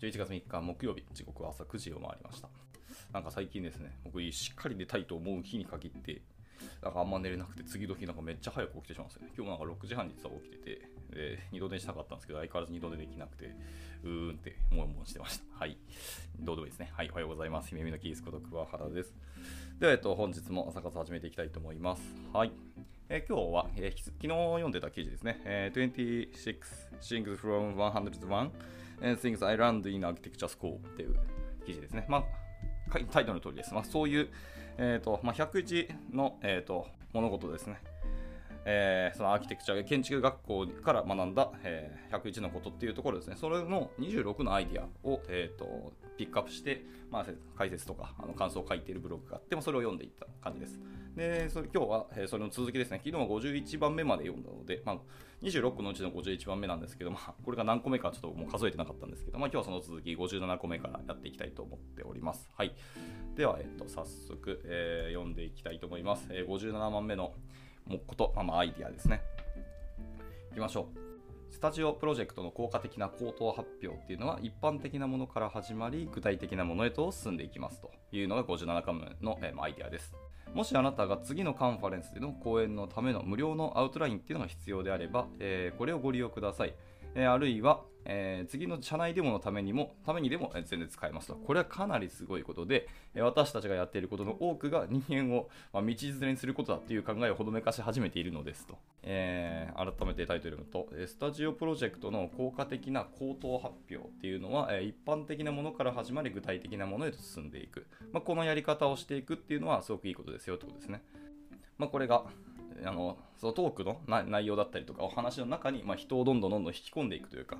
11月3日木曜日、時刻は朝9時を回りました。なんか最近ですね、僕しっかり寝たいと思う日に限って、なんかあんま寝れなくて、次の日なんかめっちゃ早く起きてしまうんですよね。今日もなんか6時半に実は起きてて、で二度寝したかったんですけど、相変わらず二度寝できなくて、うーんってもんもんしてました。はい。どうでもいいですね。はい、おはようございます。姫美のキースこと桑原です。では、えっと、本日も朝活始めていきたいと思います。はい。えー今日は、えー昨日読んでた記事ですね。えー26 Things from 101 and Things I Learned in Architecture School っていう記事ですね。まあ、タイトルの通りです。まあ、そういう、えーとまあ、101の、えー、と物事ですね。えーそのアーキテクチャ建築学校から学んだ、えー101のことっていうところですね、それの26のアイディアを、えー、とピックアップして、まあ、解説とかあの感想を書いているブログがあって、まあそれを読んでいった感じです。で、それ今日は、えーそれの続きですね、昨日は51番目まで読んだので、まあ、26個のうちの51番目なんですけど、まあ、これが何個目かちょっともう数えてなかったんですけど、まあ、今日はその続き57個目からやっていきたいと思っております。はい。では、えっと、早速、えー読んでいきたいと思います。えー57番目のもこと、まあ、まアイディアですね。いきましょう。スタジオプロジェクトの効果的な口頭発表っていうのは一般的なものから始まり具体的なものへと進んでいきますというのが57回目の、えーまあアイデアです。もしあなたが次のカンファレンスでの講演のための無料のアウトラインっていうのが必要であれば、えこれをご利用ください。えあるいは、えー次の社内デモのためにも、ためにでも全然使えますと。これはかなりすごいことで、え私たちがやっていることの多くが人間を、まあ、道連れにすることだっていう考えをほどめかし始めているのですと。えー改めてタイトル読むと、スタジオプロジェクトの効果的な口頭発表っていうのは、え一般的なものから始まり具体的なものへと進んでいく。まあ、このやり方をしていくっていうのはすごくいいことですよってことですね。まあ、これがあのそのトークの内容だったりとかお話の中に、まあ、人をどんどんどんどん引き込んでいくというか、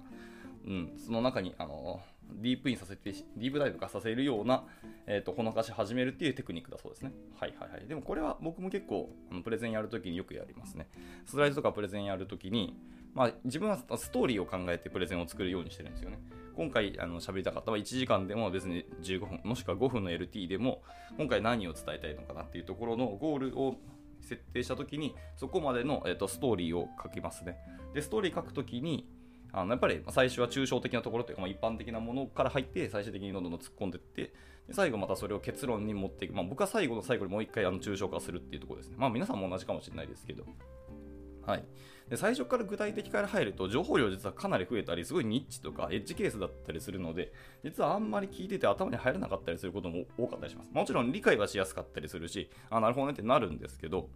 うん、その中にあのディープインさせてディープダイブ化させるような、えー、とほのかし始めるっていうテクニックだそうですね。はいはいはい。でもこれは僕も結構あのプレゼンやるときによくやりますね。スライドとかプレゼンやるときに、まあ、自分はストーリーを考えてプレゼンを作るようにしてるんですよね。今回あの喋りたかったは1時間でも別に15分もしくは5分の LT でも今回何を伝えたいのかなっていうところのゴールを設定したときにそこまでの、えー、とストーリーを書きますね。で、ストーリー書くときにあのやっぱり最初は抽象的なところというか、まあ、一般的なものから入って最終的にどんどん突っ込んでいってで最後またそれを結論に持っていく、まあ、僕は最後の最後にもう一回あの抽象化するっていうところですね。まあ皆さんも同じかもしれないですけど。はい、で最初から具体的から入ると情報量実はかなり増えたりすごいニッチとかエッジケースだったりするので実はあんまり聞いてて頭に入らなかったりすることも多かったりしますもちろん理解はしやすかったりするしあなるほどねってなるんですけど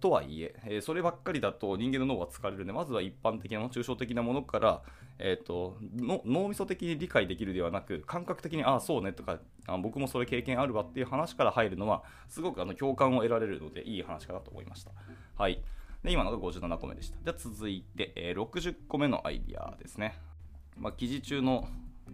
とはいええそればっかりだと人間の脳は疲れるのでまずは一般的な抽象的なものから、えー、との脳みそ的に理解できるではなく感覚的にああそうねとかあ僕もそれ経験あるわっていう話から入るのはすごくあの共感を得られるのでいい話かなと思いました。はいで今のが57個目でした。じゃ続いて、えー60個目のアイディアですね。まあ、記事中の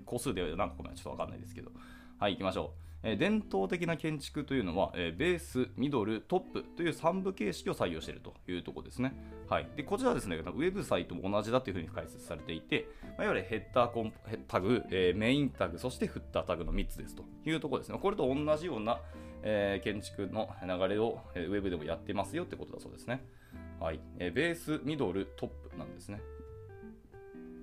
個数で何個目かちょっとわかんないですけど。はい、行きましょう。え伝統的な建築というのは、えベース、ミドル、トップという3部形式を採用しているというところですね。はい、でこちらはですね、ウェブサイトも同じだというふうに解説されていて、ま、いわゆるヘッダーコンタグ、えメインタグ、そしてフッタータグの3つですというところですね。これと同じような、え建築の流れを、えウェブでもやってますよってことだそうですね。はい、えベース、ミドル、トップなんですね。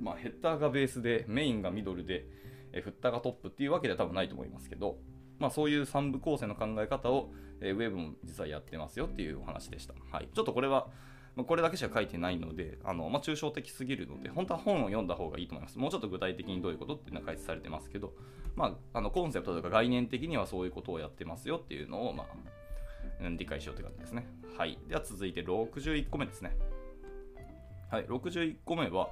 まあ、ヘッダーがベースで、メインがミドルで、えフッターがトップっていうわけでは多分ないと思いますけど、まあ、そういう3部構成の考え方を、えーウェブも実はやってますよっていうお話でした。はい、ちょっとこれは、まこれだけしか書いてないので、あのまあ、抽象的すぎるので、本当は本を読んだ方がいいと思います。もうちょっと具体的にどういうことっていうのが解説されてますけど、まあ、あのコンセプトとか概念的にはそういうことをやってますよっていうのを、まあ、理解しようという感じですね。はい。では続いて61個目ですね。はい、61個目は、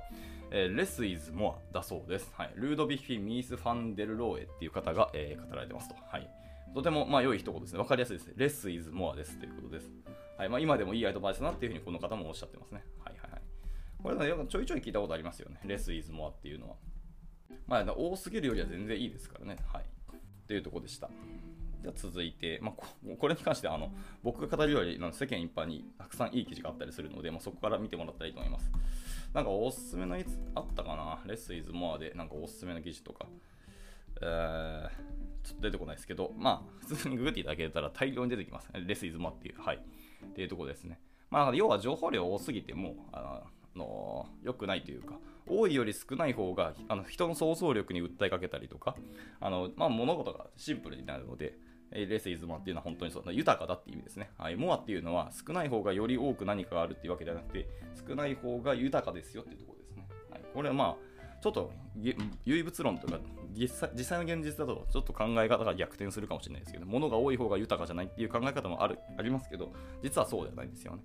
えー、Less is more だそうです。はい、ルードビッフィ・ミース・ファンデル・ローエっていう方が、えー語られてますと。はい、とても、まあ、良い一言ですね。わかりやすいです。Less is more ですということです。はいまあ、今でもいいアドバイスだなっていうふうにこの方もおっしゃってますね。はいはいはい。これね、よくちょいちょい聞いたことありますよね。Less is more っていうのは。まあ、多すぎるよりは全然いいですからね。はい。というとこでした。じゃ続いて、まあ、これに関してあの僕が語るよりあの世間一般にたくさんいい記事があったりするので、まあ、そこから見てもらったらいいと思います。なんかおすすめのいつあったかな？レスイズモアでなんかおすすめの記事とか。えーちょっと出てこないですけど、まあ、普通にググっていただけたら大量に出てきます。レスイズモアっていう、はい。っていうところですね。まあ、要は情報量多すぎても、あの良くないというか多いより少ない方があの人の想像力に訴えかけたりとかあの、まあ、物事がシンプルになるのでレスイズモアっていうのは本当にそう豊かだっていう意味ですね。はい、モアっていうのは少ない方がより多く何かがあるっていうわけではなくて少ない方が豊かですよっていうところですね。はい、これはまあちょっと唯物論とか実際実際の現実だとちょっと考え方が逆転するかもしれないですけど物が多い方が豊かじゃないっていう考え方もあるありますけど実はそうではないんですよね。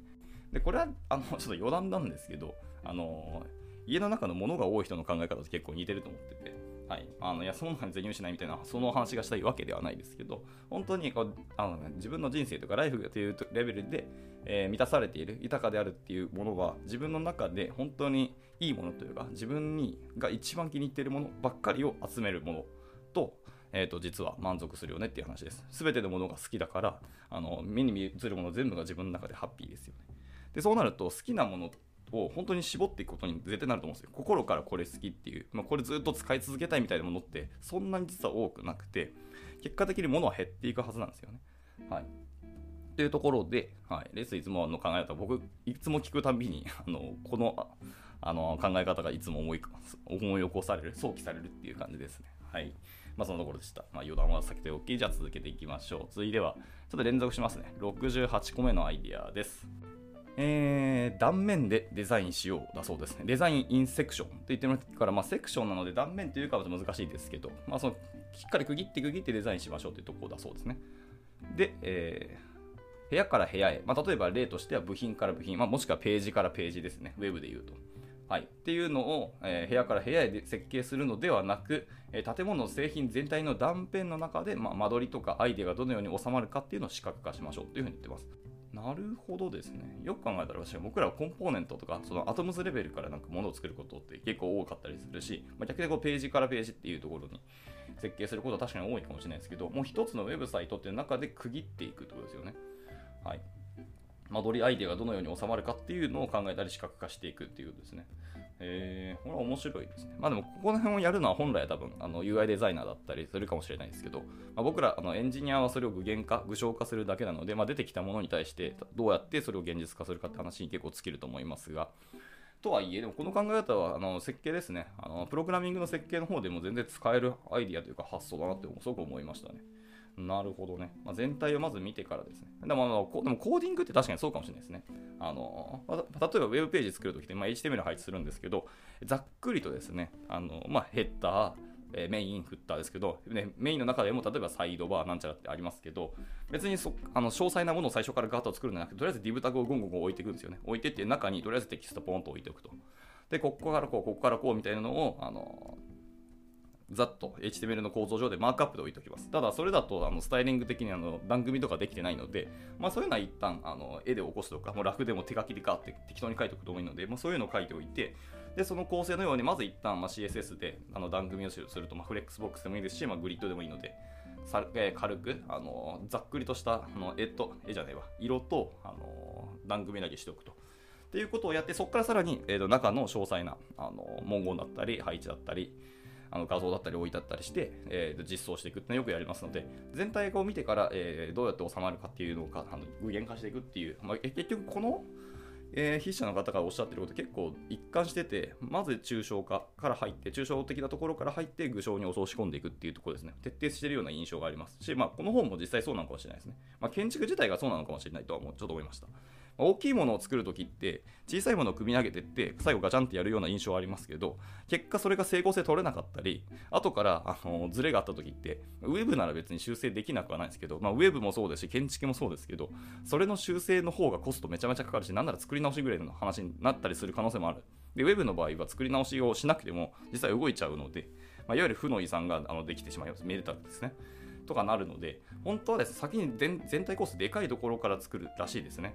でこれはあのちょっと余談なんですけどあの家の中の物が多い人の考え方と結構似てると思っててはい、あのいやその中に全入しないみたいなその話がしたいわけではないですけど本当にこうあの、ね、自分の人生とかライフというレベルで、えー、満たされている豊かであるっていうものは自分の中で本当にいいものというか自分にが一番気に入っているものばっかりを集めるものと,、えーと、実は満足するよねっていう話です。全てのものが好きだからあの目に見えるもの全部が自分の中でハッピーですよね。でそうなると好きなものを本当に絞っていくことに絶対なると思うんですよ。心からこれ好きっていう、まあ、これずっと使い続けたいみたいなものってそんなに実は多くなくて、結果的に物は減っていくはずなんですよね。はい。というところで、はい、レスいつもの考え方、僕、いつも聞くたびに、あのこのあの考え方がいつも思い思い起こされる、想起されるっていう感じですね。はい。まあ、そのところでした。まあ、余談は避けておき、じゃあ続けていきましょう。続いては、ちょっと連続しますね。68個目のアイディアです。えー、断面でデザインしようだそうですね。デザインインセクションって言ってるから、まあ、セクションなので断面というかは難しいですけど、まあ、そのしっかり区切って区切ってデザインしましょうというところだそうですね。で、えー、部屋から部屋へ、まあ、例えば例としては部品から部品、まあ、もしくはページからページですね。ウェブで言うと。はい、っていうのを、えー、部屋から部屋へで設計するのではなく、えー、建物の製品全体の断片の中で、まあ、間取りとかアイデアがどのように収まるかっていうのを視覚化しましょうというふうに言ってます。なるほどですね。よく考えたら私は僕らはコンポーネントとかそのアトムズレベルからなんかものを作ることって結構多かったりするし、まあ、逆にこうページからページっていうところに設計することは確かに多いかもしれないですけど、もう一つのウェブサイトっていう中で区切っていくってことですよね。はい。間取りアイデアがどのように収まるかっていうのを考えたり視覚化していくっていうことですね。えー、これは面白いですね。まあでも、ここの辺をやるのは本来は多分、あの UI デザイナーだったりするかもしれないですけど、まあ、僕らあのエンジニアはそれを具現化、具象化するだけなので、まあ、出てきたものに対してどうやってそれを現実化するかって話に結構尽きると思いますが、とはいえ、でもこの考え方はあの設計ですねあの。プログラミングの設計の方でも全然使えるアイディアというか発想だなってすごく思いましたね。なるほどね。まあ、全体をまず見てからですね。でもあのでもコーディングって確かにそうかもしれないですね。あの例えばウェブページ作るときって、まあ、HTML 配置するんですけど、ざっくりとですね、あのまあ、ヘッダー、えメイン、フッターですけど、ね、メインの中でも例えばサイドバーなんちゃらってありますけど、別にそあの詳細なものを最初からガッと作るんじゃなくて、とりあえず div タグをゴンゴン置いていくんですよね。置いてって中にとりあえずテキストポンと置いておくと。で、ここからこう、ここからこうみたいなのを、あのざっと HTML の構造上でマークアップで置いておきます。ただ、それだとあのスタイリング的にあの段組とかできてないので、まあ、そういうのは一旦あの絵で起こすとか、もう楽でも手書きでかって適当に書いておくでもいいので、まあ、そういうのを書いておいて、でその構成のようにまず一旦まあ CSS であの段組をすると、まあ、フレックスボックスでもいいですし、まあ、グリッドでもいいので、さえ、軽くあのざっくりとしたあの絵と絵じゃねえわ色とあの段組だけしておくと。っていうことをやって、そこからさらに、えー、と中の詳細なあの文言だったり、配置だったり、あの画像だったり置いてあったりして、えー、実装していくっていうのよくやりますので、全体を見てから、えー、どうやって収まるかっていうのをあの具現化していくっていう、まあ、結局この、えー、筆者の方がおっしゃってること結構一貫してて、まず抽象化から入って、抽象的なところから入って具象に落とし込んでいくっていうところですね。徹底してるような印象がありますし、まあ、この本も実際そうなのかもしれないですね。まあ、建築自体がそうなのかもしれないとはもうちょっと思いました。大きいものを作るときって小さいものを組み上げてって最後ガチャンってやるような印象はありますけど結果それが整合性取れなかったり後からあのズレがあったときってウェブなら別に修正できなくはないですけど、まあ、ウェブもそうですし建築もそうですけどそれの修正の方がコストめちゃめちゃかかるしなんなら作り直しぐらいの話になったりする可能性もある。でウェブの場合は作り直しをしなくても実際動いちゃうので、まあ、いわゆる負の遺産があのできてしまいます。メルタルですね。とかなるので本当はです、ね、先に全体コースでかいところから作るらしいですね。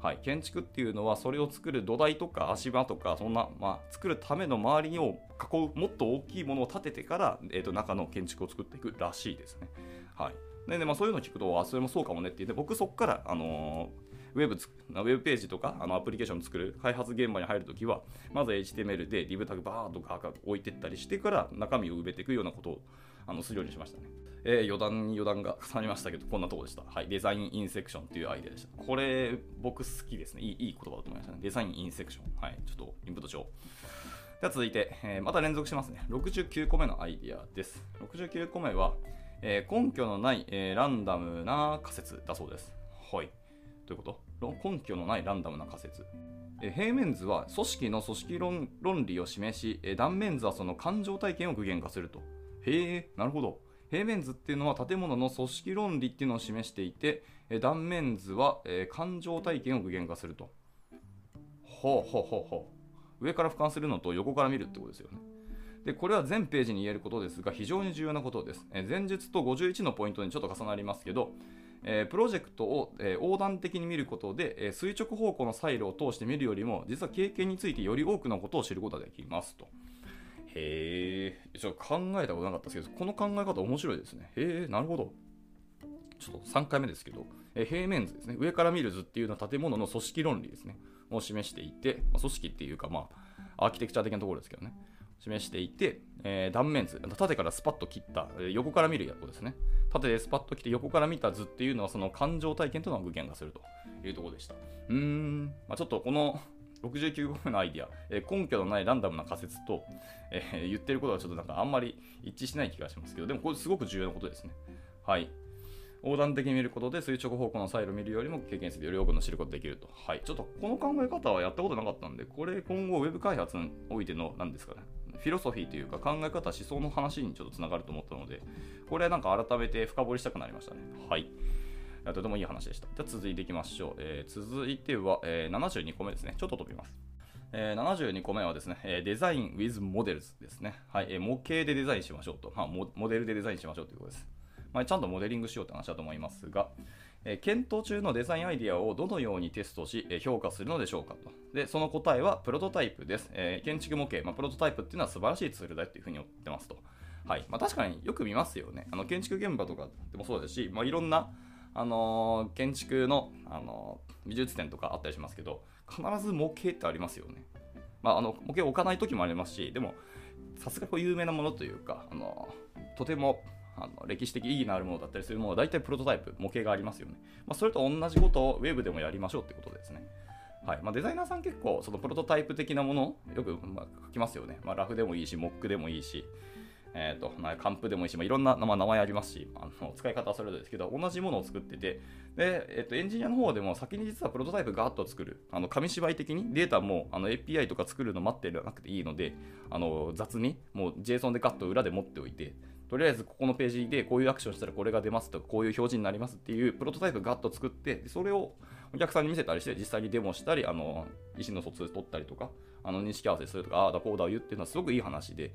はい、建築っていうのはそれを作る土台とか足場とかそんな、まあ、作るための周りを囲うもっと大きいものを建ててから、えー、と中の建築を作っていくらしいですね。はいでまあ、そういうのを聞くとあそれもそうかもねって言って僕そこから、あのー、ウェブウェブページとかあのアプリケーションを作る開発現場に入るときはまず HTML で div タグバーッとか置いてったりしてから中身を埋めていくようなことをあのするようにしましたね。えー、余談に余談が重なりましたけど、こんなとこでした。はい。デザインインセクションっていうアイデアでした。これ、僕好きですね。いいいい言葉だと思いましたね。デザインインセクション。はい。ちょっとインプットしよう。では続いて、えー、また連続しますね。69個目のアイデアです。69個目は、えー、根拠のない、えー、ランダムな仮説だそうです。はい。どういうこと？根拠のないランダムな仮説。え、平面図は組織の組織論論理を示し、え、断面図はその感情体験を具現化すると。へえ、なるほど。平面図っていうのは建物の組織論理っていうのを示していて、え断面図は、え感情体験を具現化すると。ほうほうほうほう。上から俯瞰するのと横から見るってことですよね。でこれは全ページに言えることですが非常に重要なことです。え前述と51のポイントにちょっと重なりますけど、えプロジェクトを、え横断的に見ることで、え垂直方向のサイロを通して見るよりも実は経験についてより多くのことを知ることができますと。へえ、ちょっと考えたことなかったですけど、この考え方面白いですね。へえ、なるほど。ちょっと3回目ですけど、え平面図ですね。上から見る図っていうのは建物の組織論理ですね。を示していて、まあ、組織っていうか、まあ、アーキテクチャ的なところですけどね。示していて、えー、断面図、縦からスパッと切った、えー、横から見るやつですね。縦でスパッと切って横から見た図っていうのはその感情体験というのを具現化するというところでした。うーん、まあ、ちょっとこの69個目のアイディア、えー、根拠のないランダムな仮説と、えー、言ってることがちょっとなんかあんまり一致しない気がしますけど、でもこれすごく重要なことですね。はい。横断的に見ることで垂直方向のサイロを見るよりも経験するより多くの知ることができると。はい。ちょっとこの考え方はやったことなかったんで、これ今後ウェブ開発においての何ですかね。フィロソフィーというか考え方、思想の話にちょっとつながると思ったので、これはなんか改めて深掘りしたくなりましたね。はい。とてもいい話でした。じゃ続いていきましょう。えー、続いては、えー、72個目ですね。ちょっと飛びます。えー、72個目はですね、えデザイン with models ですね。はい、え模型でデザインしましょうと、まあモ。デルでデザインしましょうということです。まあ、ちゃんとモデリングしようって話だと思いますが、え検討中のデザインアイデアをどのようにテストし、え評価するのでしょうかと。で、その答えはプロトタイプです。え建築模型、まあ、プロトタイプっていうのは素晴らしいツールだっていうふうに言ってますと。はい。まあ、確かによく見ますよね。あの建築現場とかでもそうですし、まあ、いろんな、あの、建築の、あの、美術展とかあったりしますけど、必ず模型ってありますよね。まあ、あの模型を置かない時もありますしでもさすが有名なものというかあのとてもあの歴史的意義のあるものだったりするものは大体プロトタイプ模型がありますよね、まあ、それと同じことをウェブでもやりましょうってことですね。はい。まあ、デザイナーさん結構そのプロトタイプ的なものよくま書きますよね、まあ、ラフでもいいしモックでもいいし。えーと、カンプでもいいし、まあ、いろんな、まあ、名前ありますし、あの使い方はそれぞれですけど、同じものを作ってて、でえーと、エンジニアの方でも先に実はプロトタイプガーッと作る、あの紙芝居的にデータもあの API とか作るの待ってるなくていいので、あの雑にもう JSON でガッと裏で持っておいて、とりあえずここのページでこういうアクションしたらこれが出ますとか、こういう表示になりますっていうプロトタイプガッと作って、それをお客さんに見せたりして、実際にデモしたり、あの意思の疎通取ったりとか、あの認識合わせするとか、ああだこうだ言うっていうのはすごくいい話で、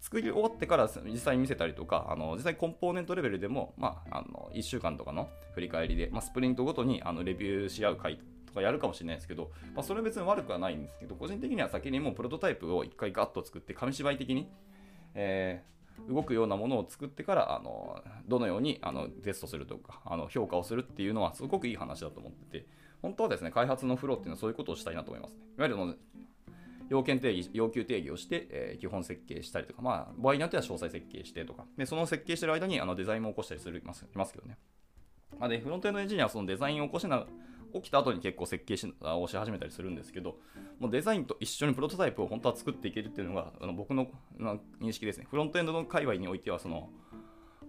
作り終わってから実際に見せたりとか、あの実際コンポーネントレベルでも、まあ、あの1週間とかの振り返りで、まあ、スプリントごとにあのレビューし合う会とかやるかもしれないですけど、まあ、それは別に悪くはないんですけど、個人的には先にもうプロトタイプを1回ガッと作って、紙芝居的に、えー、動くようなものを作ってからあのどのようにあのテストするとかあの評価をするっていうのはすごくいい話だと思ってて本当はですね開発のフローっていうのはそういうことをしたいなと思いますね。いわゆる要件定義、要求定義をして、えー、基本設計したりとか、まあ、場合によっては詳細設計してとか、でその設計してる間にあのデザインも起こしたりするますますけどね。まあ、で、フロントエンドエンジニアはそのデザインを起こしな起きた後に結構設計しをし始めたりするんですけど、もうデザインと一緒にプロトタイプを本当は作っていけるっていうのがあの僕の認識ですね。フロントエンドの界隈においては、その、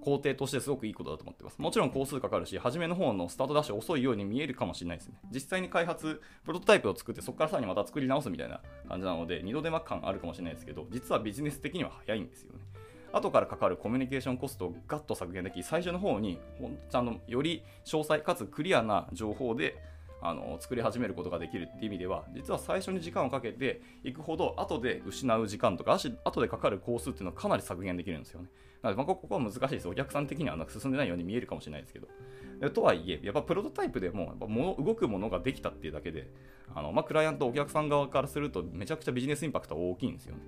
工程としてすごくいいことだと思ってます。もちろん工数かかるし、初めの方のスタートダッシュ遅いように見えるかもしれないですね。実際に開発、プロトタイプを作って、そこからさらにまた作り直すみたいな感じなので、二度手間感あるかもしれないですけど、実はビジネス的には早いんですよね。後からかかるコミュニケーションコストをガッと削減でき、最初の方に、ちゃんとより詳細かつクリアな情報であの作り始めることができるっていう意味では実は最初に時間をかけていくほど後で失う時間とか後でかかる工数っていうのはかなり削減できるんですよねなのでまあここは難しいですお客さん的にはなんか進んでないように見えるかもしれないですけどとはいえやっぱプロトタイプでもやっぱ物動くものができたっていうだけであの、まあ、クライアントお客さん側からするとめちゃくちゃビジネスインパクトは大きいんですよね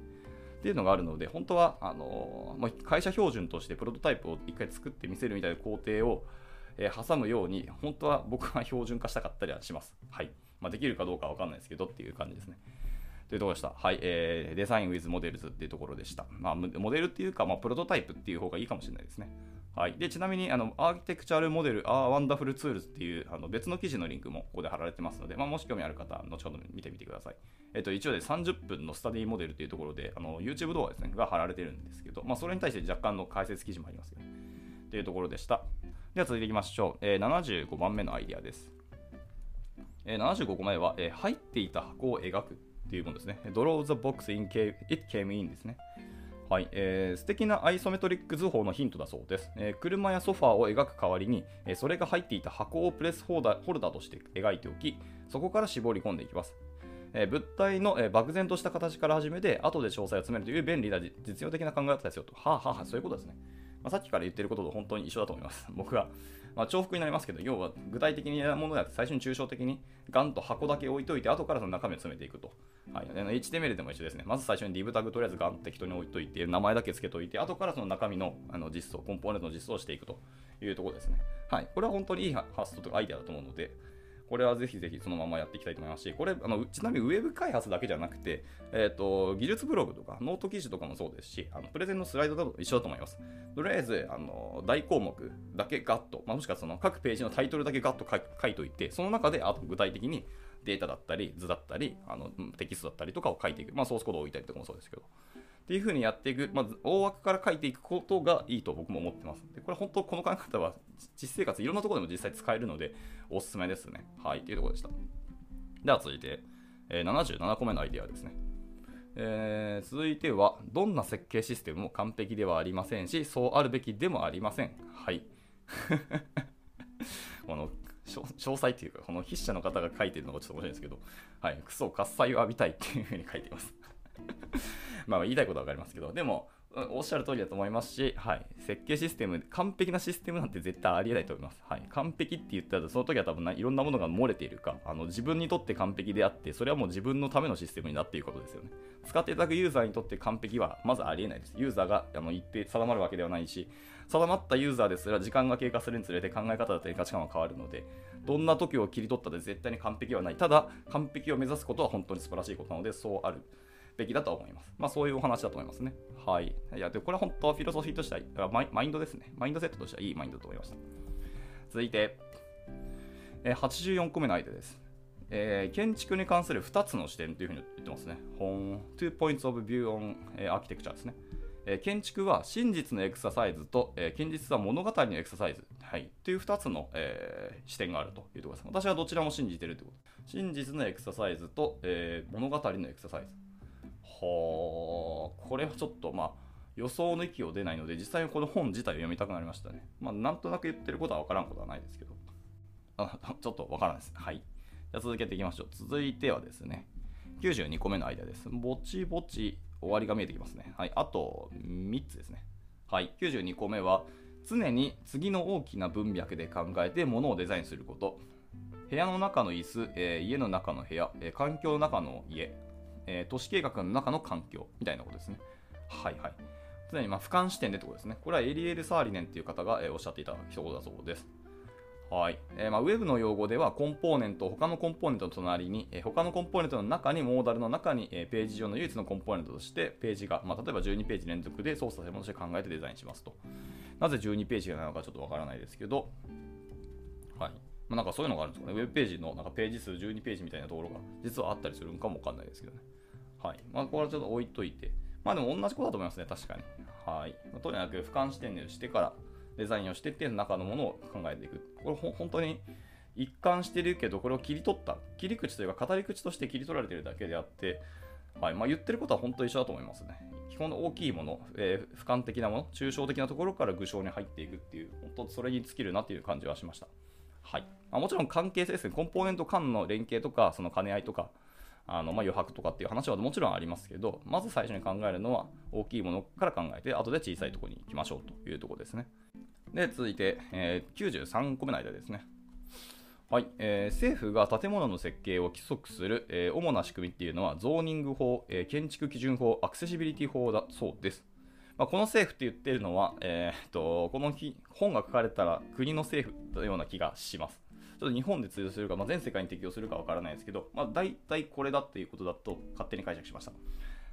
っていうのがあるので本当はあの、まあ、会社標準としてプロトタイプを一回作ってみせるみたいな工程をえー、挟むように、本当は僕は標準化したかったりはします。はい。まあ、できるかどうかわかんないですけどっていう感じですね。というところでした。はい、えー、 Design with models っていうところでした。まあ、モデルっていうか、まあ、プロトタイプっていう方がいいかもしれないですね。はい、でちなみにあの、 Architectural models are wonderful tools っていうあの別の記事のリンクもここで貼られてますので、まあ、もし興味ある方後ほど見てみてください。えっと、一応で30分のスタディモデルというところで、あの YouTube 動画ですね、が貼られてるんですけど、まあ、それに対して若干の解説記事もありますよね。というところでした。では続いていきましょう。えー、75番目のアイディアです。えー、75個前は、えー、入っていた箱を描くっていうものですね。Draw the box in came, it came in ですね。はい、えー、素敵なアイソメトリック図法のヒントだそうです。えー、車やソファーを描く代わりに、えー、それが入っていた箱をプレスホルダーとして描いておき、そこから絞り込んでいきます。えー、物体の、えー、漠然とした形から始めて、後で詳細を詰めるという便利な実用的な考え方ですよと。はあ、はあ、そういうことですね。まあ、さっきから言ってることと本当に一緒だと思います。僕がまあ、重複になりますけど、要は具体的なものであって、最初に抽象的にガンと箱だけ置いといて、後からその中身を詰めていくと。はい、HTML でも一緒ですね。まず最初に div タグとりあえずガンと適当に置いといて、名前だけつけといて、後からその中身のあの実装、コンポーネントの実装をしていくというところですね。はい、これは本当にいい発想とかアイデアだと思うので、これはぜひぜひそのままやっていきたいと思いますし、これ、あのちなみにウェブ開発だけじゃなくて、えーと、技術ブログとかノート記事とかもそうですし、あのプレゼンのスライドだと一緒だと思います。とりあえず、あの大項目だけガッと、まあ、もしくはその各ページのタイトルだけガッと書いといて、その中であと具体的にデータだったり、図だったり、あのテキストだったりとかを書いていく。まあ、ソースコードを置いたりとかもそうですけど。っていうふうにやっていく、まず大枠から書いていくことがいいと僕も思ってます。でこれ本当この考え方は実生活いろんなところでも実際使えるのでおすすめですね。はい、というところでした。では続いて、え、77個目のアイデアですね。えー、続いては、どんな設計システムも完璧ではありませんし、そうあるべきでもありません。はい。この詳細っていうか、この筆者の方が書いてるのがちょっと面白いんですけど、はい、クソ喝采を浴びたいっていうふうに書いています まあ言いたいことはわかりますけど、でも、おっしゃる通りだと思いますし、はい、設計システム、完璧なシステムなんて絶対ありえないと思います。はい、完璧って言ったら、その時は多分いろんなものが漏れているかあの、自分にとって完璧であって、それはもう自分のためのシステムになっていることですよね。使っていただくユーザーにとって完璧はまずありえないです。ユーザーがあの一定定まるわけではないし、定まったユーザーですら時間が経過するにつれて考え方だったり価値観は変わるので、どんな時を切り取ったで絶対に完璧はない。ただ、完璧を目指すことは本当に素晴らしいことなので、そうある。べきだと思います。まあそういうお話だと思いますね。はい。いや、でこれは本当はフィロソフィーとしてはマイ、マインドですね。マインドセットとしてはいいマインドだと思いました。続いて、え、84個目のアイデアです。えー、建築に関する2つの視点というふうに言ってますね。本 Two Points of View on、えー、Architecture ですね。え、建築は真実のエクササイズと、えー、現実は物語のエクササイズ、はい、という2つの、えー、視点があるというところです。私はどちらも信じているということ。真実のエクササイズと、えー、物語のエクササイズ。はあ、これはちょっとまあ予想の域を出ないので、実際にこの本自体を読みたくなりましたね。まあ、なんとなく言ってることは分からんことはないですけど。あちょっと分からないです。はい。じゃ続けていきましょう。続いてはですね、92個目のアイデアです。ぼちぼち終わりが見えてきますね。はい。あと3つですね。はい。92個目は、常に次の大きな文脈で考えて物をデザインすること。部屋の中の椅子、えー、家の中の部屋、えー、環境の中の家、えー、都市計画の中の環境みたいなことですね。はいはい。常にまあ俯瞰視点でってことですね。これはエリエル・サーリネンっていう方が、えー、おっしゃっていた一言だそうです。はい。えー、まあ、ウェブの用語ではコンポーネント、他のコンポーネントの隣に、えー、他のコンポーネントの中に、モーダルの中に、えー、ページ上の唯一のコンポーネントとして、ページが、まあ、例えば12ページ連続で操作されるものとして考えてデザインしますと。なぜ12ページなのかちょっとわからないですけど、はい。まあ、なんかそういうのがあるんですかね。ウェブページのなんかページ数12ページみたいなところが実はあったりするのかもわかんないですけどね。はい。まあ、これはちょっと置いといて。まあでも同じことだと思いますね、確かに。はいま。とにかく俯瞰視点でしてからデザインをしてって中のものを考えていく。これほ本当に一貫してるけど、これを切り取った、切り口というか語り口として切り取られてるだけであって、はいまあ、言ってることは本当一緒だと思いますね。基本の大きいもの、えー、俯瞰的なもの、抽象的なところから具象に入っていくっていう、本当それに尽きるなっていう感じはしました。はいまあ、もちろん関係性ですね、コンポーネント間の連携とか、その兼ね合いとか、あのまあ、余白とかっていう話はもちろんありますけど、まず最初に考えるのは大きいものから考えて、後で小さいところに行きましょうというところですね。で、続いて、えー、93個目の間ですね。はい、えー、政府が建物の設計を規則する、えー、主な仕組みっていうのは、ゾーニング法、えー、建築基準法、アクセシビリティ法だそうです。まあ、この政府って言ってるのは、えー、とこの本が書かれたら国の政府のような気がします。ちょっと日本で通用するか、まあ、全世界に適用するかわからないですけど、まあ、大体これだっていうことだと勝手に解釈しました。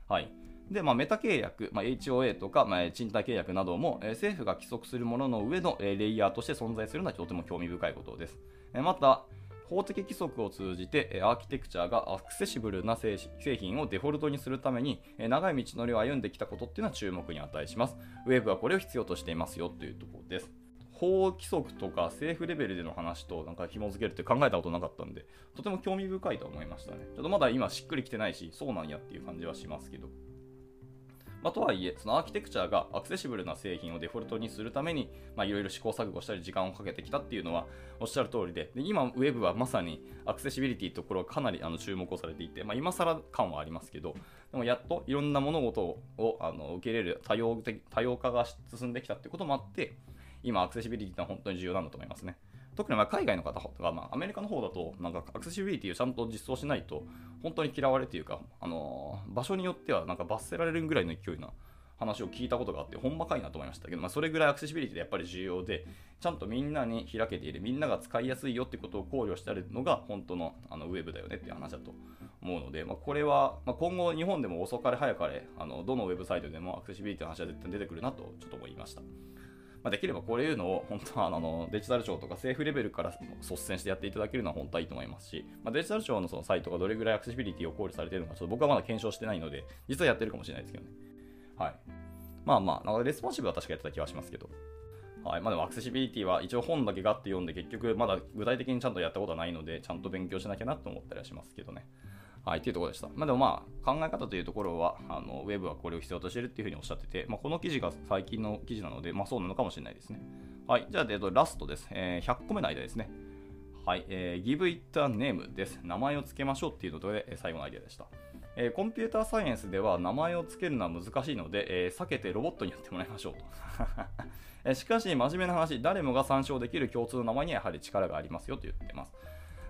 はい。で、まあ、メタ契約、まあ、HOA とか、まあ、賃貸契約なども、えー、政府が規則するものの上の、えー、レイヤーとして存在するのはとても興味深いことです。えー、また、法的規則を通じてアーキテクチャがアクセシブルな製品をデフォルトにするために長い道のりを歩んできたことっていうのは注目に値します。ウェブはこれを必要としていますよというところです。法規則とか政府レベルでの話となんか紐付けるって考えたことなかったんで、とても興味深いと思いましたね。ちょっとまだ今しっくりきてないし、そうなんやっていう感じはしますけど。まあ、とはいえ、そのアーキテクチャがアクセシブルな製品をデフォルトにするために、いろいろ試行錯誤したり時間をかけてきたっていうのはおっしゃる通りで、で今、ウェブはまさにアクセシビリティところかなりあの注目をされていて、まあ、今更感はありますけど、でもやっといろんな物事をあの受け入れる多様的多様化が進んできたってこともあって、今、アクセシビリティは本当に重要なんだと思いますね。特にま海外の方とか、まあ、アメリカの方だと、なんかアクセシビリティをちゃんと実装しないと、本当に嫌われというか、あのー、場所によってはなんか罰せられるぐらいの勢いな話を聞いたことがあって、ほんまかいなと思いましたけど、まあ、それぐらいアクセシビリティでやっぱり重要で、ちゃんとみんなに開けている、みんなが使いやすいよってことを考慮してあるのが、本当のあのウェブだよねっていう話だと思うので、まあ、これは、まあ、今後、日本でも遅かれ早かれ、あのどのウェブサイトでもアクセシビリティの話は絶対出てくるなとちょっと思いました。まあ、できればこういうのを本当はあのデジタル庁とか政府レベルから率先してやっていただけるのは本当はいいと思いますし、まあ、デジタル庁のそのサイトがどれぐらいアクセシビリティを考慮されているのか、ちょっと僕はまだ検証してないので、実はやってるかもしれないですけどね。はい。まあまあ、なんかレスポンシブは確かやってた気はしますけど。はい。まあでもアクセシビリティは一応本だけガッて読んで結局まだ具体的にちゃんとやったことはないので、ちゃんと勉強しなきゃなと思ったりはしますけどね。はい、というところでした。まあ、でもまあ、考え方というところは、あのウェブはこれを必要としているっていうふうにおっしゃってて、まあ、この記事が最近の記事なので、まあ、そうなのかもしれないですね。はい、じゃあ、えっと、ラストです。えー、100個目の間ですね。はい、えー、give it a name です。名前を付けましょうっていうので、最後のアイデアでした。えー、コンピューターサイエンスでは名前を付けるのは難しいので、えー、避けてロボットにやってもらいましょうと。えしかし、真面目な話、誰もが参照できる共通の名前にはやはり力がありますよと言ってます。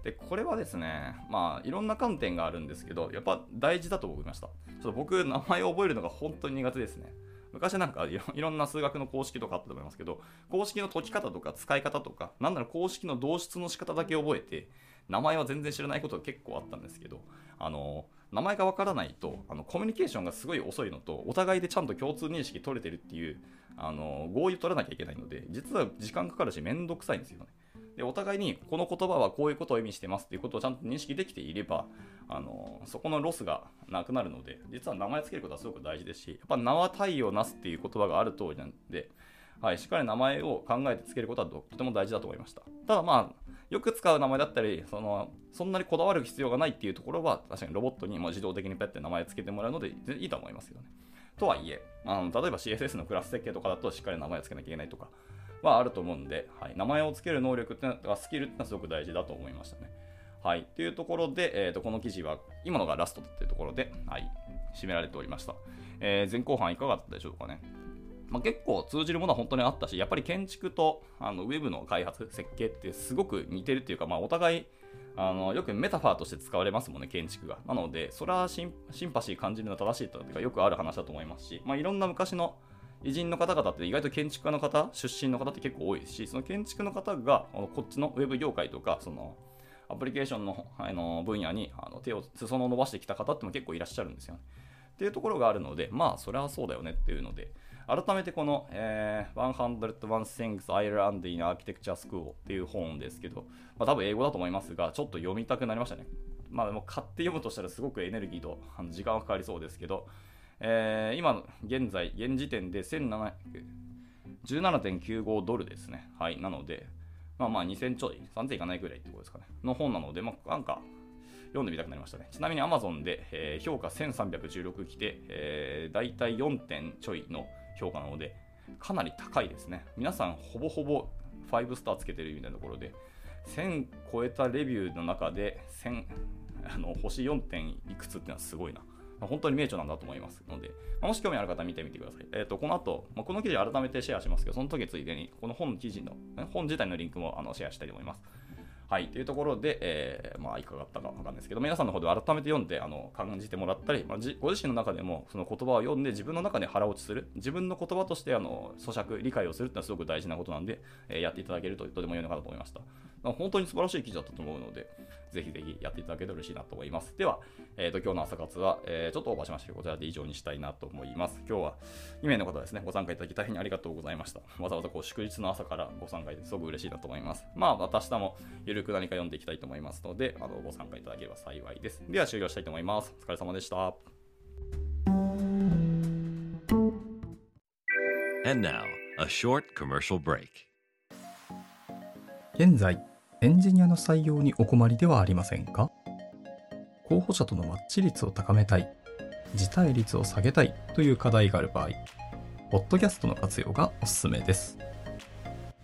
で、これはですね、まあ、いろんな観点があるんですけど、やっぱ大事だと思いました。ちょっと僕、名前を覚えるのが本当に苦手ですね。昔なんかいろんな数学の公式とかあったと思いますけど、公式の解き方とか使い方とか、なんなら公式の導出の仕方だけ覚えて、名前は全然知らないことが結構あったんですけど、あの、名前がわからないと、あの、コミュニケーションがすごい遅いのと、お互いでちゃんと共通認識取れてるっていう、あの、合意を取らなきゃいけないので、実は時間かかるし、めんどくさいんですよね。でお互いにこの言葉はこういうことを意味してますっていうことをちゃんと認識できていればあのそこのロスがなくなるので実は名前つけることはすごく大事ですしやっぱ名は体をなすっていう言葉がある通りなんで、はい、しっかり名前を考えてつけることはとても大事だと思いました。ただまあよく使う名前だったりそのそんなにこだわる必要がないっていうところは確かにロボットにも自動的にペッて名前つけてもらうのでいいと思いますけどね。とはいえあの例えば CSS のクラス設計とかだとしっかり名前をつけなきゃいけないとかはあると思うんで、はい、名前を付ける能力っていうのは、スキルってのはすごく大事だと思いましたね。はい。というところで、えーと、この記事は今のがラストっていうところで、はい、締められておりました。えー、前後半いかがだったでしょうかね。まあ、結構通じるものは本当にあったし、やっぱり建築とあのウェブの開発、設計ってすごく似てるっていうか、まあ、お互いあのよくメタファーとして使われますもんね、建築が。なので、それはシンパシー感じるのは正しいというか、よくある話だと思いますし、まあ、いろんな昔の偉人の方々って意外と建築家の方、出身の方って結構多いですし、その建築の方がこっちのウェブ業界とか、そのアプリケーションのあの分野にあの手を裾野を伸ばしてきた方っても結構いらっしゃるんですよね。っていうところがあるので、まあ、それはそうだよねっていうので、改めてこの、えー、101 Things I Learned in Architecture School っていう本ですけど、まあ、多分英語だと思いますが、ちょっと読みたくなりましたね。まあ、でも買って読むとしたらすごくエネルギーと時間がかかりそうですけど、えー、今、現在、現時点で17.95ドルですね。はい。なので、まあまあ2000ちょい、3000いかないぐらいってことですかね。の本なので、まあなんか、読んでみたくなりましたね。ちなみに Amazon で、えー、評価1316来て、えー、大体4点ちょいの評価なので、かなり高いですね。皆さん、ほぼほぼ5スターつけてるみたいなところで、1000超えたレビューの中で、1000、あの星4点いくつってのはすごいな。本当に名著なんだと思いますので、まもし興味ある方は見てみてください。えっ、ー、と、この後、まあ、この記事改めてシェアしますけど、その時ついでに、この本の記事の、本自体のリンクもあのシェアしたいと思います。はい、というところで、えーまあ、いかがだったかわかんないですけど、皆さんの方で改めて読んであの感じてもらったり、まあ、じご自身の中でもその言葉を読んで自分の中で腹落ちする、自分の言葉としてあの咀嚼、理解をするっていうのはすごく大事なことなんで、えーやっていただけるととても良いのかなと思いました。本当に素晴らしい記事だったと思うので、ぜひぜひやっていただけると嬉しいなと思います。では、えー、と今日の朝活は、えちょっとオーバーしましたけど、こちらで以上にしたいなと思います。今日は2名の方ですね、ご参加いただき大変にありがとうございました。わざわざこう祝日の朝からご参加いただいてすごく嬉しいなと思います。まあ、また明日もゆるく何か読んでいきたいと思いますので、あのご参加いただければ幸いです。では終了したいと思います。お疲れ様でした。And now, a short commercial break. 現在、エンジニアの採用にお困りではありませんか？候補者とのマッチ率を高めたい、辞退率を下げたいという課題がある場合、ポッドキャストの活用がおすすめです。